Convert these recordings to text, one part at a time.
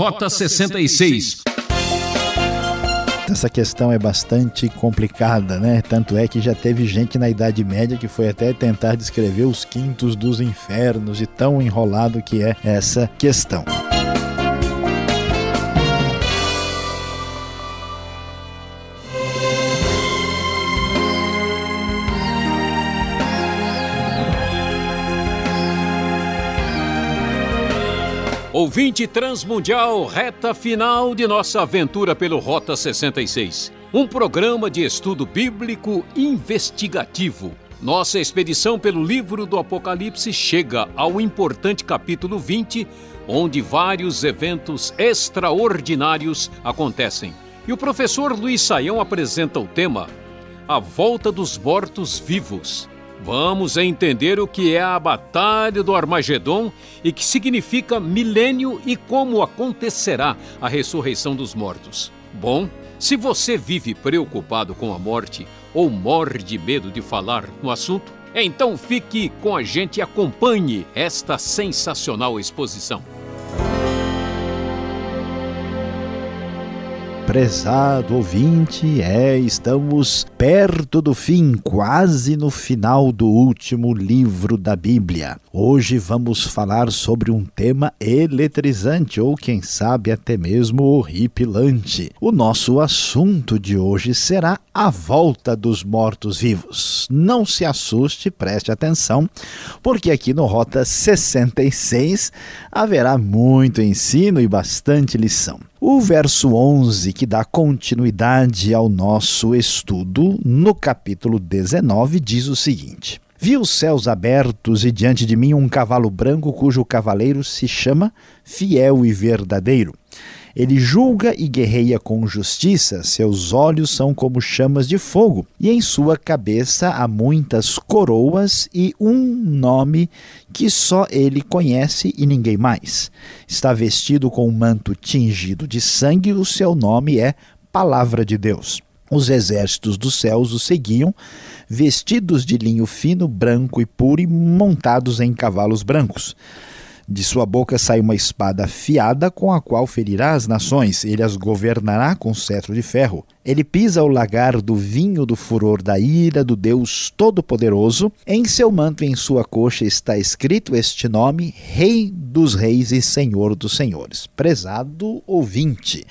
Rota 66. Essa questão é bastante complicada, né? Tanto é que já teve gente na Idade Média que foi até tentar descrever os quintos dos infernos e tão enrolado que é essa questão. Ouvinte Transmundial, reta final de nossa aventura pelo Rota 66. Um programa de estudo bíblico investigativo. Nossa expedição pelo livro do Apocalipse chega ao importante capítulo 20, onde vários eventos extraordinários acontecem. E o professor Luiz Saião apresenta o tema A Volta dos Mortos-Vivos. Vamos entender o que é a Batalha do Armagedon e que significa milênio e como acontecerá a ressurreição dos mortos. Bom, se você vive preocupado com a morte ou morre de medo de falar no assunto, então fique com a gente e acompanhe esta sensacional exposição. Prezado ouvinte, é, estamos perto do fim, quase no final do último livro da Bíblia. Hoje vamos falar sobre um tema eletrizante ou quem sabe até mesmo horripilante. O nosso assunto de hoje será a volta dos mortos-vivos. Não se assuste, preste atenção, porque aqui no Rota 66 haverá muito ensino e bastante lição. O verso 11, que dá continuidade ao nosso estudo, no capítulo 19, diz o seguinte: Vi os céus abertos e diante de mim um cavalo branco cujo cavaleiro se chama Fiel e Verdadeiro. Ele julga e guerreia com justiça, seus olhos são como chamas de fogo, e em sua cabeça há muitas coroas e um nome que só ele conhece e ninguém mais. Está vestido com um manto tingido de sangue, o seu nome é Palavra de Deus. Os exércitos dos céus o seguiam, vestidos de linho fino, branco e puro e montados em cavalos brancos. De sua boca sai uma espada afiada com a qual ferirá as nações, ele as governará com cetro de ferro. Ele pisa o lagar do vinho do furor da ira do Deus Todo-Poderoso. Em seu manto e em sua coxa está escrito este nome: Rei dos Reis e Senhor dos Senhores. Prezado ouvinte,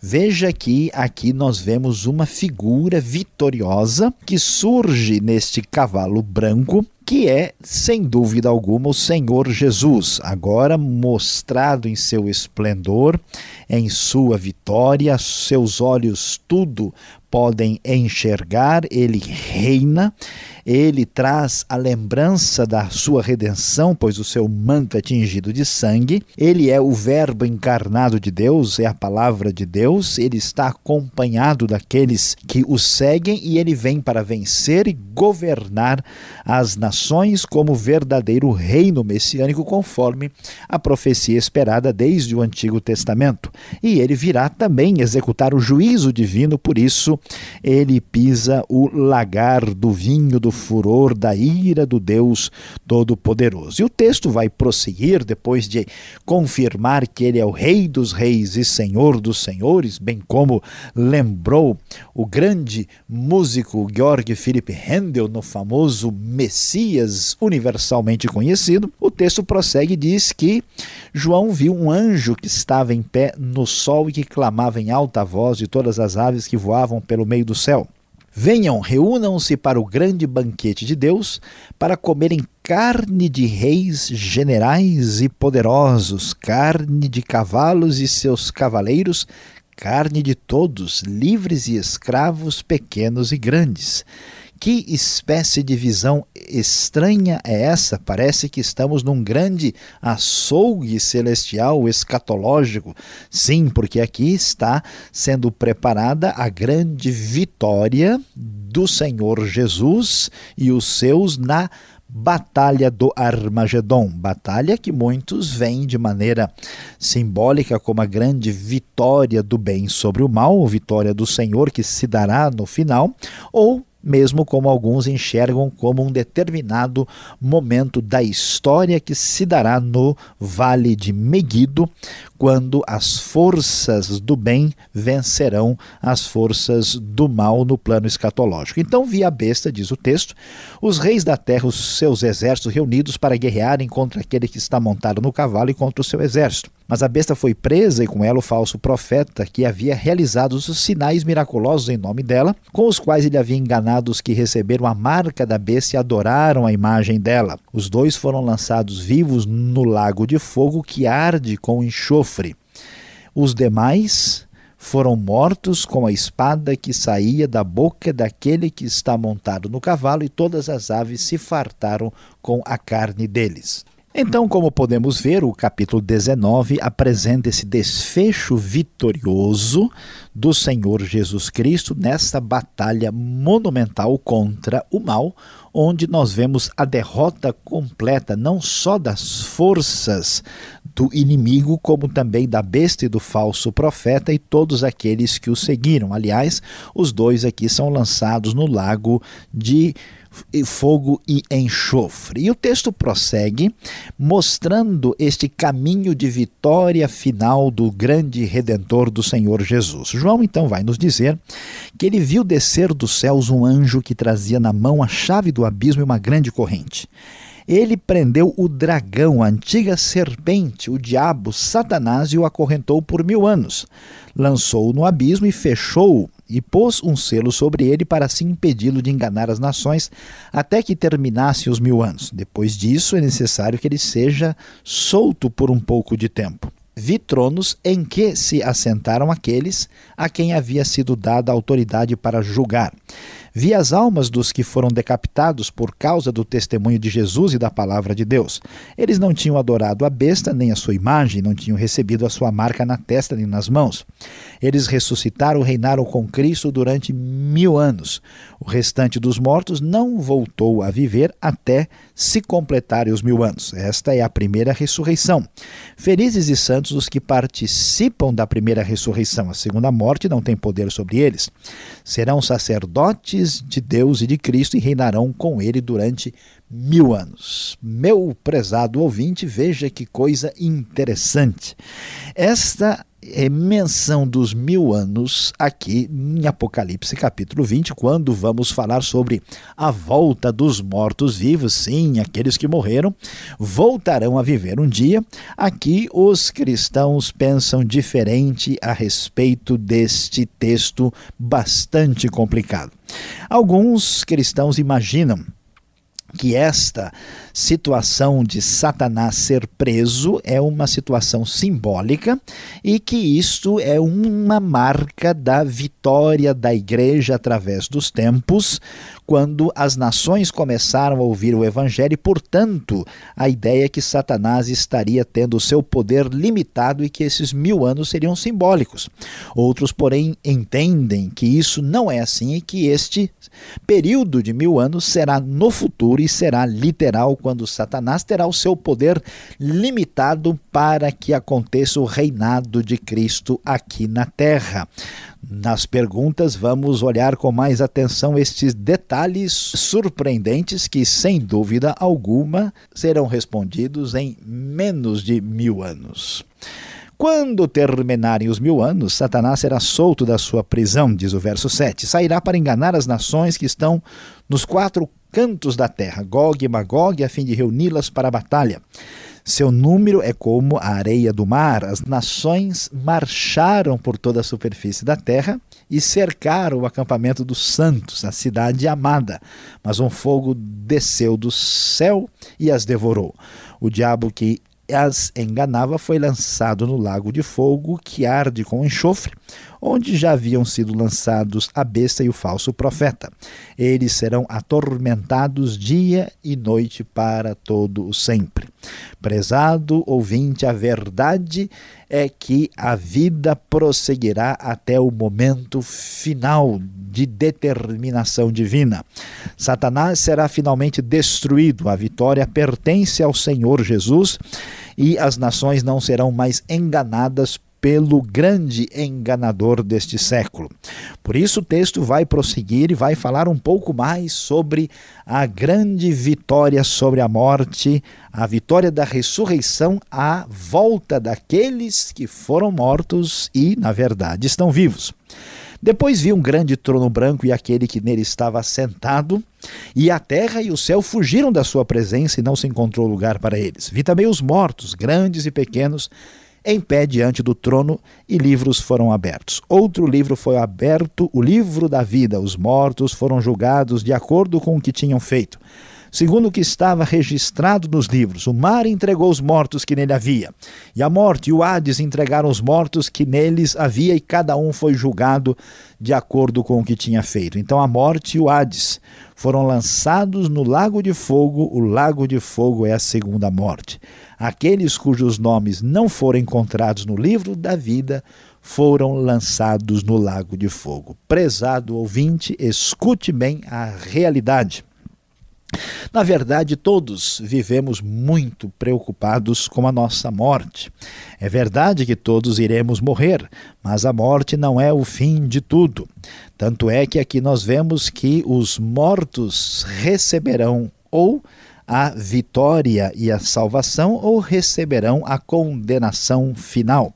veja que aqui nós vemos uma figura vitoriosa que surge neste cavalo branco que é, sem dúvida alguma, o Senhor Jesus, agora mostrado em seu esplendor, em sua vitória, seus olhos tudo podem enxergar, ele reina, ele traz a lembrança da sua redenção, pois o seu manto é tingido de sangue, ele é o Verbo encarnado de Deus, é a palavra de Deus, ele está acompanhado daqueles que o seguem e ele vem para vencer e governar as nações como verdadeiro reino messiânico, conforme a profecia esperada desde o Antigo Testamento. E ele virá também executar o juízo divino, por isso ele pisa o lagar do vinho do furor da ira do Deus Todo-Poderoso. E o texto vai prosseguir depois de confirmar que ele é o Rei dos Reis e Senhor dos Senhores, bem como lembrou o grande músico Georg Philipp Handel no famoso Messias universalmente conhecido. O texto prossegue e diz que João viu um anjo que estava em pé no sol e que clamava em alta voz de todas as aves que voavam pelo meio do céu. Venham, reúnam-se para o grande banquete de Deus, para comerem carne de reis, generais e poderosos, carne de cavalos e seus cavaleiros, carne de todos, livres e escravos, pequenos e grandes. Que espécie de visão estranha é essa? Parece que estamos num grande açougue celestial escatológico. Sim, porque aqui está sendo preparada a grande vitória do Senhor Jesus e os seus na Batalha do Armagedon, batalha que muitos veem de maneira simbólica como a grande vitória do bem sobre o mal, vitória do Senhor que se dará no final, ou mesmo como alguns enxergam como um determinado momento da história que se dará no Vale de Meguido, quando as forças do bem vencerão as forças do mal no plano escatológico. Então, via a besta, diz o texto, os reis da terra, os seus exércitos reunidos para guerrearem contra aquele que está montado no cavalo e contra o seu exército. Mas a besta foi presa e com ela o falso profeta que havia realizado os sinais miraculosos em nome dela, com os quais ele havia enganado os que receberam a marca da besta e adoraram a imagem dela. Os dois foram lançados vivos no lago de fogo que arde com enxofre. Os demais foram mortos com a espada que saía da boca daquele que está montado no cavalo, e todas as aves se fartaram com a carne deles. Então, como podemos ver, o capítulo 19 apresenta esse desfecho vitorioso do Senhor Jesus Cristo nessa batalha monumental contra o mal, onde nós vemos a derrota completa não só das forças do inimigo, como também da besta e do falso profeta e todos aqueles que o seguiram. Aliás, os dois aqui são lançados no lago de fogo e enxofre. E o texto prossegue mostrando este caminho de vitória final do grande redentor do Senhor Jesus. João então vai nos dizer que ele viu descer dos céus um anjo que trazia na mão a chave do abismo e uma grande corrente. Ele prendeu o dragão, a antiga serpente, o diabo, Satanás, e o acorrentou por mil anos. Lançou-o no abismo e fechou-o e pôs um selo sobre ele para assim impedi-lo de enganar as nações até que terminasse os mil anos. Depois disso, é necessário que ele seja solto por um pouco de tempo. Vi tronos em que se assentaram aqueles a quem havia sido dada autoridade para julgar. Vi as almas dos que foram decapitados por causa do testemunho de Jesus e da palavra de Deus. Eles não tinham adorado a besta, nem a sua imagem, não tinham recebido a sua marca na testa nem nas mãos. Eles ressuscitaram e reinaram com Cristo durante mil anos. O restante dos mortos não voltou a viver até se completarem os mil anos. Esta é a primeira ressurreição. Felizes e santos os que participam da primeira ressurreição. A segunda morte não tem poder sobre eles. Serão sacerdotes de Deus e de Cristo e reinarão com ele durante mil anos. Meu prezado ouvinte, veja que coisa interessante. Esta é menção dos mil anos aqui em Apocalipse capítulo 20, quando vamos falar sobre a volta dos mortos-vivos, sim, aqueles que morreram, voltarão a viver um dia. Aqui os cristãos pensam diferente a respeito deste texto bastante complicado. Alguns cristãos imaginam que esta situação de Satanás ser preso é uma situação simbólica e que isto é uma marca da vitória da igreja através dos tempos, quando as nações começaram a ouvir o evangelho e, portanto, a ideia é que Satanás estaria tendo o seu poder limitado e que esses mil anos seriam simbólicos. Outros, porém, entendem que isso não é assim e que este período de mil anos será no futuro e será literal quando Satanás terá o seu poder limitado para que aconteça o reinado de Cristo aqui na terra. Nas perguntas, vamos olhar com mais atenção estes detalhes surpreendentes que, sem dúvida alguma, serão respondidos em menos de mil anos. Quando terminarem os mil anos, Satanás será solto da sua prisão, diz o verso 7. Sairá para enganar as nações que estão nos quatro cantos da terra, Gog e Magog, a fim de reuni-las para a batalha. Seu número é como a areia do mar. As nações marcharam por toda a superfície da terra e cercaram o acampamento dos santos, a cidade amada. Mas um fogo desceu do céu e as devorou. O diabo que as enganava foi lançado no lago de fogo que arde com enxofre, onde já haviam sido lançados a besta e o falso profeta. Eles serão atormentados dia e noite para todo o sempre. Prezado ouvinte, a verdade é que a vida prosseguirá até o momento final de determinação divina. Satanás será finalmente destruído, a vitória pertence ao Senhor Jesus e as nações não serão mais enganadas pelo grande enganador deste século. Por isso, o texto vai prosseguir e vai falar um pouco mais sobre a grande vitória sobre a morte, a vitória da ressurreição, a volta daqueles que foram mortos e, na verdade, estão vivos. Depois vi um grande trono branco e aquele que nele estava sentado, e a terra e o céu fugiram da sua presença e não se encontrou lugar para eles. Vi também os mortos, grandes e pequenos, em pé diante do trono, e livros foram abertos. Outro livro foi aberto, o livro da vida. Os mortos foram julgados de acordo com o que tinham feito segundo o que estava registrado nos livros. O mar entregou os mortos que nele havia, e a morte e o Hades entregaram os mortos que neles havia, e cada um foi julgado de acordo com o que tinha feito. Então a morte e o Hades foram lançados no lago de fogo, o lago de fogo é a segunda morte. Aqueles cujos nomes não foram encontrados no livro da vida foram lançados no lago de fogo. Prezado ouvinte, escute bem a realidade. Na verdade, todos vivemos muito preocupados com a nossa morte. É verdade que todos iremos morrer, mas a morte não é o fim de tudo. Tanto é que aqui nós vemos que os mortos receberão ou a vitória e a salvação ou receberão a condenação final.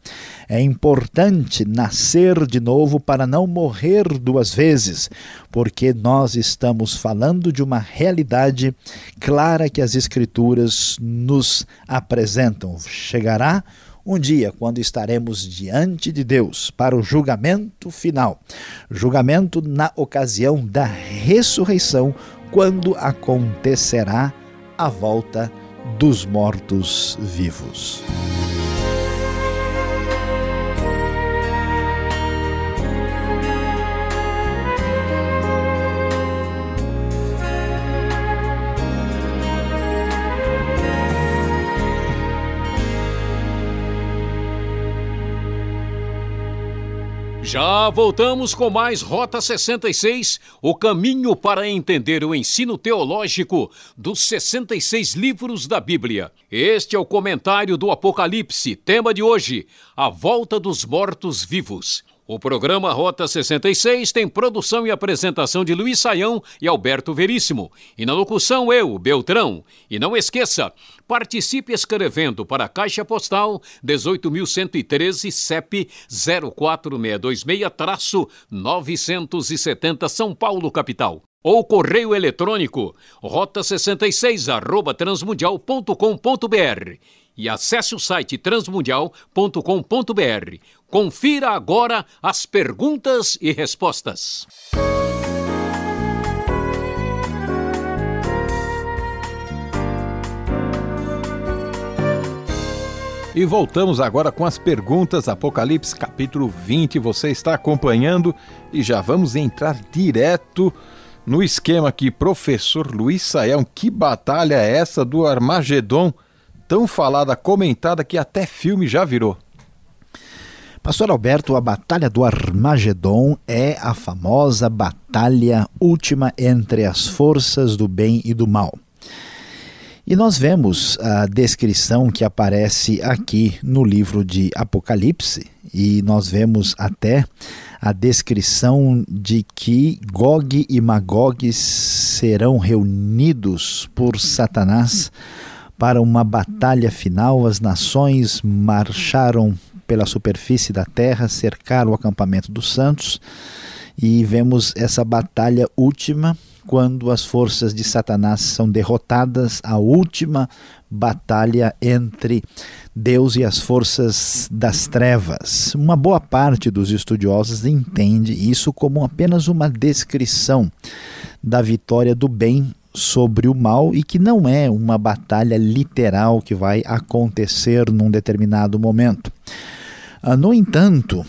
É importante nascer de novo para não morrer duas vezes, porque nós estamos falando de uma realidade clara que as Escrituras nos apresentam. Chegará um dia quando estaremos diante de Deus para o julgamento final julgamento na ocasião da ressurreição, quando acontecerá volta dos mortos-vivos. Já voltamos com mais Rota 66, o caminho para entender o ensino teológico dos 66 livros da Bíblia. Este é o comentário do Apocalipse, tema de hoje: a volta dos mortos-vivos. O programa Rota 66 tem produção e apresentação de Luiz Saião e Alberto Veríssimo. E na locução eu, Beltrão. E não esqueça, participe escrevendo para a Caixa Postal 18.113 CEP 04626-970 São Paulo, capital ou correio eletrônico rota66 arroba transmundial.com.br e acesse o site transmundial.com.br. Confira agora as perguntas e respostas. E voltamos agora com as perguntas, Apocalipse capítulo 20. Você está acompanhando e já vamos entrar direto no esquema aqui. Professor Luiz Saião, que batalha é essa do Armagedon? Tão falada, comentada que até filme já virou. Pastor Alberto, a Batalha do Armagedon é a famosa batalha última entre as forças do bem e do mal. E nós vemos a descrição que aparece aqui no livro de Apocalipse, e nós vemos até a descrição de que Gog e Magog serão reunidos por Satanás para uma batalha final, as nações marcharam pela superfície da terra, cercaram o acampamento dos santos e vemos essa batalha última quando as forças de Satanás são derrotadas, a última batalha entre Deus e as forças das trevas. Uma boa parte dos estudiosos entende isso como apenas uma descrição da vitória do bem sobre o mal e que não é uma batalha literal que vai acontecer num determinado momento. Ah, no entanto,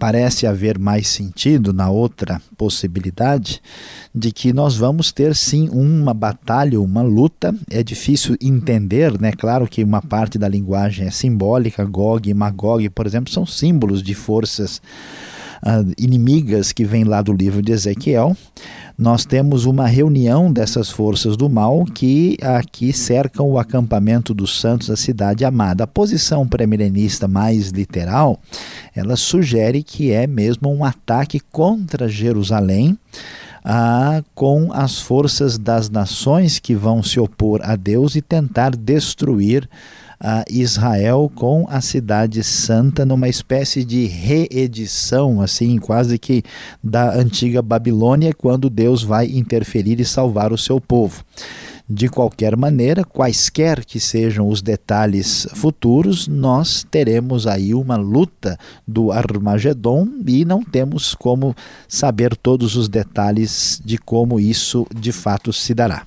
parece haver mais sentido na outra possibilidade de que nós vamos ter sim uma batalha, uma luta. É difícil entender, né? Claro que uma parte da linguagem é simbólica, Gog e Magog, por exemplo, são símbolos de forças uh, inimigas que vêm lá do livro de Ezequiel. Nós temos uma reunião dessas forças do mal que aqui cercam o acampamento dos santos, a cidade amada. A posição pré-milenista mais literal, ela sugere que é mesmo um ataque contra Jerusalém ah, com as forças das nações que vão se opor a Deus e tentar destruir a Israel com a cidade santa numa espécie de reedição, assim, quase que da antiga Babilônia, quando Deus vai interferir e salvar o seu povo. De qualquer maneira, quaisquer que sejam os detalhes futuros, nós teremos aí uma luta do Armagedon e não temos como saber todos os detalhes de como isso de fato se dará.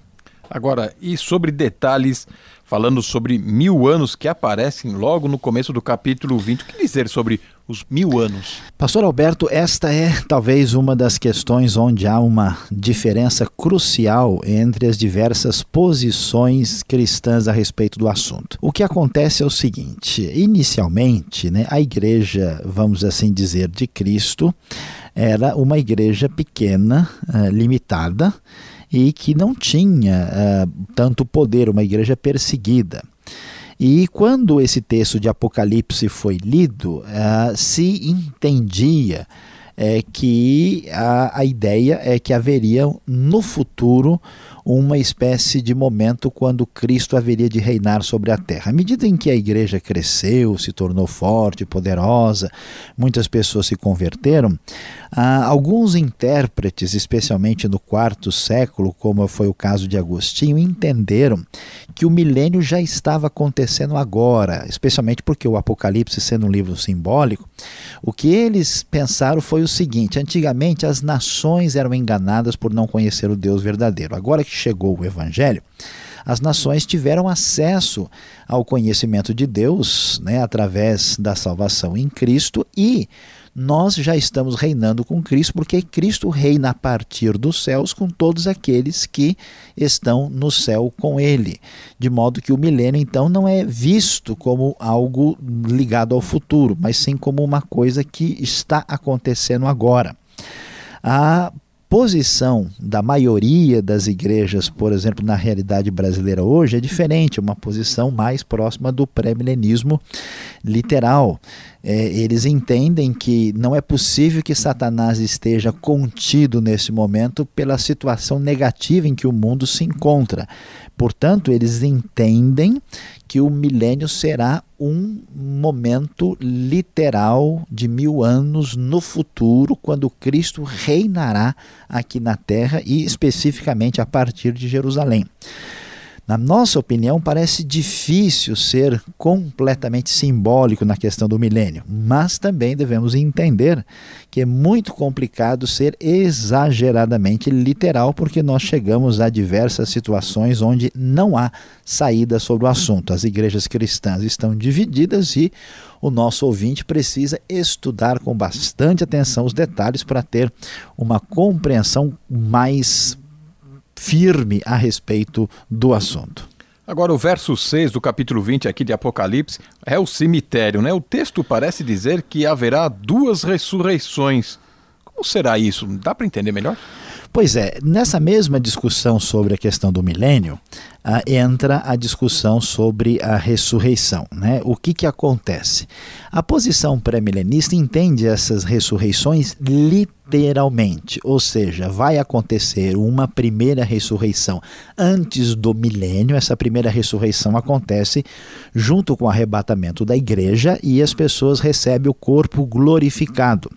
Agora, e sobre detalhes falando sobre mil anos que aparecem logo no começo do capítulo 20. O que dizer sobre os mil anos? Pastor Alberto, esta é talvez uma das questões onde há uma diferença crucial entre as diversas posições cristãs a respeito do assunto. O que acontece é o seguinte: inicialmente, né, a igreja, vamos assim dizer, de Cristo, era uma igreja pequena, uh, limitada e que não tinha uh, tanto poder, uma igreja perseguida. E quando esse texto de Apocalipse foi lido, uh, se entendia é, que a, a ideia é que haveria no futuro uma espécie de momento quando Cristo haveria de reinar sobre a terra. À medida em que a igreja cresceu, se tornou forte, poderosa, muitas pessoas se converteram, ah, alguns intérpretes, especialmente no quarto século, como foi o caso de Agostinho, entenderam que o milênio já estava acontecendo agora, especialmente porque o Apocalipse, sendo um livro simbólico, o que eles pensaram foi o seguinte: antigamente as nações eram enganadas por não conhecer o Deus verdadeiro. Agora que chegou o Evangelho, as nações tiveram acesso ao conhecimento de Deus né, através da salvação em Cristo e nós já estamos reinando com Cristo, porque Cristo reina a partir dos céus com todos aqueles que estão no céu com Ele. De modo que o milênio, então, não é visto como algo ligado ao futuro, mas sim como uma coisa que está acontecendo agora. A posição da maioria das igrejas, por exemplo, na realidade brasileira hoje, é diferente, é uma posição mais próxima do pré-milenismo literal. É, eles entendem que não é possível que Satanás esteja contido nesse momento pela situação negativa em que o mundo se encontra. Portanto, eles entendem que o milênio será um momento literal de mil anos no futuro, quando Cristo reinará aqui na terra e especificamente a partir de Jerusalém. Na nossa opinião, parece difícil ser completamente simbólico na questão do milênio, mas também devemos entender que é muito complicado ser exageradamente literal, porque nós chegamos a diversas situações onde não há saída sobre o assunto. As igrejas cristãs estão divididas e o nosso ouvinte precisa estudar com bastante atenção os detalhes para ter uma compreensão mais firme a respeito do assunto. Agora, o verso 6 do capítulo 20 aqui de Apocalipse é o cemitério, né? O texto parece dizer que haverá duas ressurreições. Como será isso? Dá para entender melhor? Pois é, nessa mesma discussão sobre a questão do milênio, ah, entra a discussão sobre a ressurreição. Né? O que, que acontece? A posição pré-milenista entende essas ressurreições literalmente, ou seja, vai acontecer uma primeira ressurreição antes do milênio. Essa primeira ressurreição acontece junto com o arrebatamento da igreja e as pessoas recebem o corpo glorificado.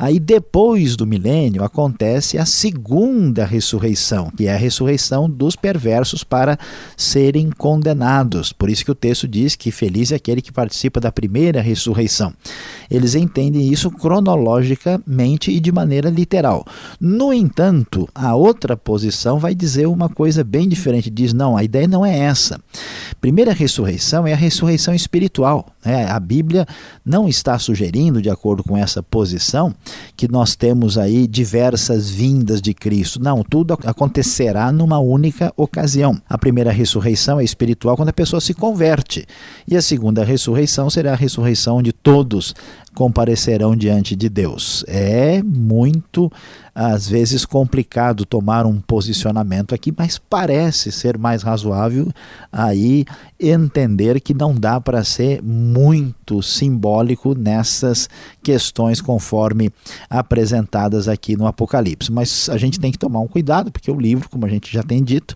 Aí depois do milênio acontece a segunda ressurreição, que é a ressurreição dos perversos para serem condenados. Por isso que o texto diz que feliz é aquele que participa da primeira ressurreição. Eles entendem isso cronologicamente e de maneira literal. No entanto, a outra posição vai dizer uma coisa bem diferente. Diz: não, a ideia não é essa. Primeira ressurreição é a ressurreição espiritual. Né? A Bíblia não está sugerindo, de acordo com essa posição, que nós temos aí diversas vindas de Cristo. Não, tudo acontecerá numa única ocasião. A primeira ressurreição é espiritual quando a pessoa se converte, e a segunda ressurreição será a ressurreição de todos comparecerão diante de Deus. É muito, às vezes, complicado tomar um posicionamento aqui, mas parece ser mais razoável aí entender que não dá para ser muito simbólico nessas questões conforme apresentadas aqui no Apocalipse. Mas a gente tem que tomar um cuidado, porque o livro, como a gente já tem dito,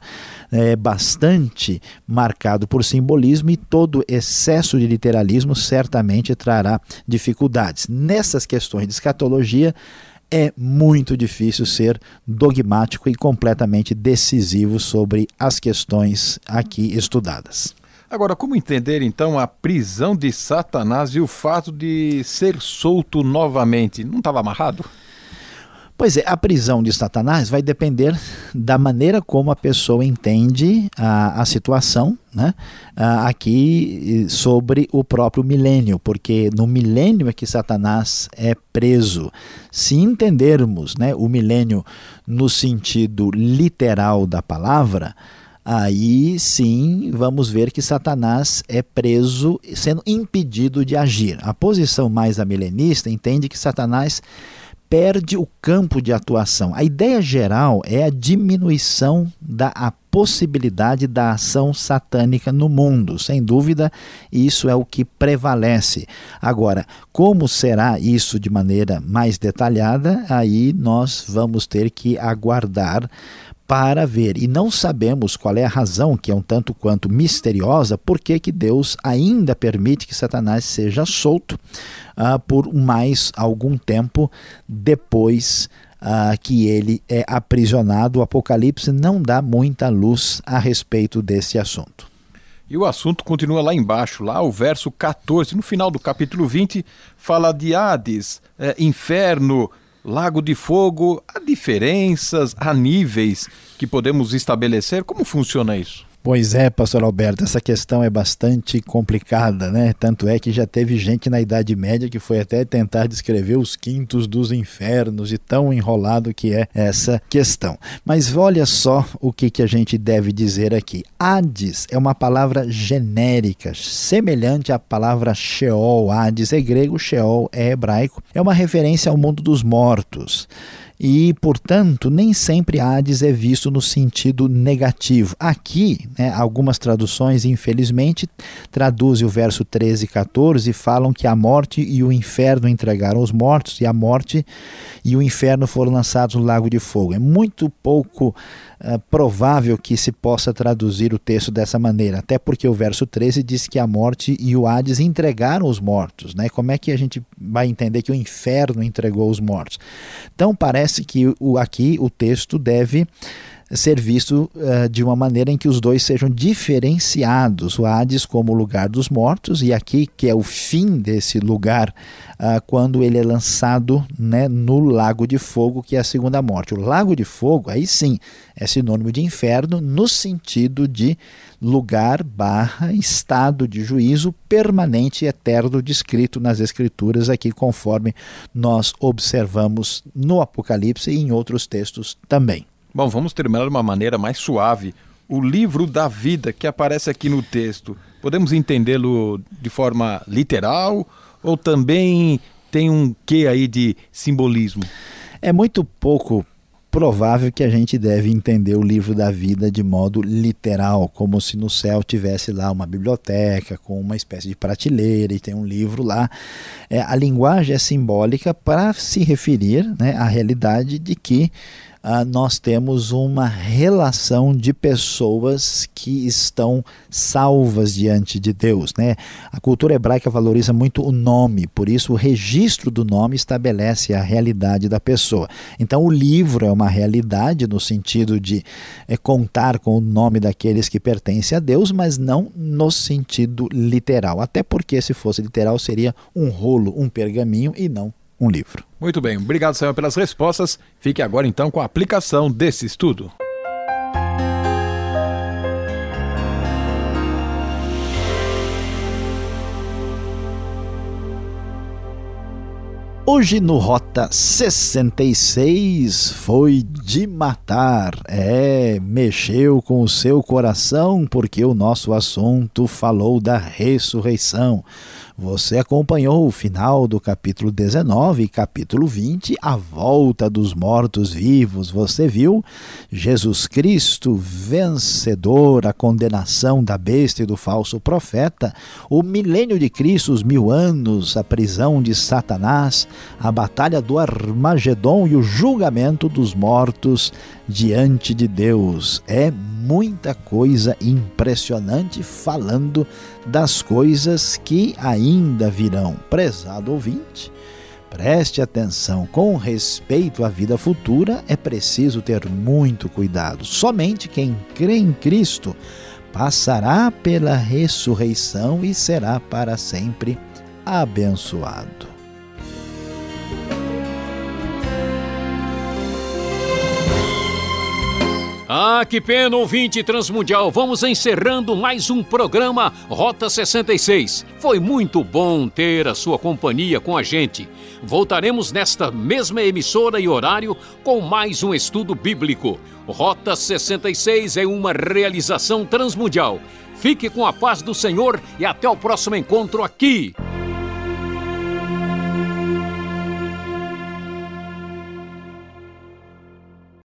é bastante marcado por simbolismo e todo excesso de literalismo certamente trará dificuldades. Nessas questões de escatologia, é muito difícil ser dogmático e completamente decisivo sobre as questões aqui estudadas. Agora, como entender então a prisão de Satanás e o fato de ser solto novamente? Não estava amarrado? Pois é, a prisão de Satanás vai depender da maneira como a pessoa entende a, a situação né, aqui sobre o próprio milênio, porque no milênio é que Satanás é preso. Se entendermos né, o milênio no sentido literal da palavra, aí sim vamos ver que Satanás é preso, sendo impedido de agir. A posição mais amilenista entende que Satanás perde o campo de atuação. A ideia geral é a diminuição da possibilidade da ação satânica no mundo. Sem dúvida, isso é o que prevalece. Agora, como será isso de maneira mais detalhada? Aí nós vamos ter que aguardar para ver. E não sabemos qual é a razão, que é um tanto quanto misteriosa, por que Deus ainda permite que Satanás seja solto uh, por mais algum tempo depois uh, que ele é aprisionado. O Apocalipse não dá muita luz a respeito desse assunto. E o assunto continua lá embaixo, lá o verso 14, no final do capítulo 20, fala de Hades, é, inferno, Lago de Fogo, há diferenças, há níveis que podemos estabelecer? Como funciona isso? Pois é, pastor Alberto, essa questão é bastante complicada, né? Tanto é que já teve gente na Idade Média que foi até tentar descrever os quintos dos infernos e tão enrolado que é essa questão. Mas olha só o que, que a gente deve dizer aqui. Hades é uma palavra genérica, semelhante à palavra Sheol. Hades é grego, Sheol é hebraico. É uma referência ao mundo dos mortos e, portanto, nem sempre Hades é visto no sentido negativo. Aqui, né, algumas traduções, infelizmente, traduzem o verso 13 e 14 e falam que a morte e o inferno entregaram os mortos, e a morte e o inferno foram lançados no lago de fogo. É muito pouco uh, provável que se possa traduzir o texto dessa maneira, até porque o verso 13 diz que a morte e o Hades entregaram os mortos. Né? Como é que a gente vai entender que o inferno entregou os mortos? Então, parece que o, aqui o texto deve ser visto uh, de uma maneira em que os dois sejam diferenciados. O Hades como lugar dos mortos, e aqui que é o fim desse lugar, uh, quando ele é lançado né, no Lago de Fogo, que é a segunda morte. O Lago de Fogo, aí sim, é sinônimo de inferno, no sentido de lugar barra estado de juízo permanente e eterno descrito nas Escrituras, aqui conforme nós observamos no Apocalipse e em outros textos também. Bom, vamos terminar de uma maneira mais suave. O livro da vida que aparece aqui no texto, podemos entendê-lo de forma literal ou também tem um quê aí de simbolismo? É muito pouco provável que a gente deve entender o livro da vida de modo literal, como se no céu tivesse lá uma biblioteca com uma espécie de prateleira e tem um livro lá. É, a linguagem é simbólica para se referir né, à realidade de que ah, nós temos uma relação de pessoas que estão salvas diante de Deus. Né? A cultura hebraica valoriza muito o nome, por isso o registro do nome estabelece a realidade da pessoa. Então o livro é uma realidade no sentido de é, contar com o nome daqueles que pertencem a Deus, mas não no sentido literal. Até porque se fosse literal seria um rolo, um pergaminho e não um livro. Muito bem, obrigado, Samuel, pelas respostas. Fique agora então com a aplicação desse estudo. Hoje no Rota 66 foi de matar. É, mexeu com o seu coração porque o nosso assunto falou da ressurreição. Você acompanhou o final do capítulo 19 e capítulo 20, a volta dos mortos-vivos. Você viu Jesus Cristo vencedor, a condenação da besta e do falso profeta, o milênio de Cristo, os mil anos, a prisão de Satanás, a batalha do Armagedon e o julgamento dos mortos diante de Deus. É muita coisa impressionante falando das coisas que ainda virão. Prezado ouvinte, preste atenção, com respeito à vida futura é preciso ter muito cuidado. Somente quem crê em Cristo passará pela ressurreição e será para sempre abençoado. Ah, que pena, ouvinte transmundial. Vamos encerrando mais um programa Rota 66. Foi muito bom ter a sua companhia com a gente. Voltaremos nesta mesma emissora e horário com mais um estudo bíblico. Rota 66 é uma realização transmundial. Fique com a paz do Senhor e até o próximo encontro aqui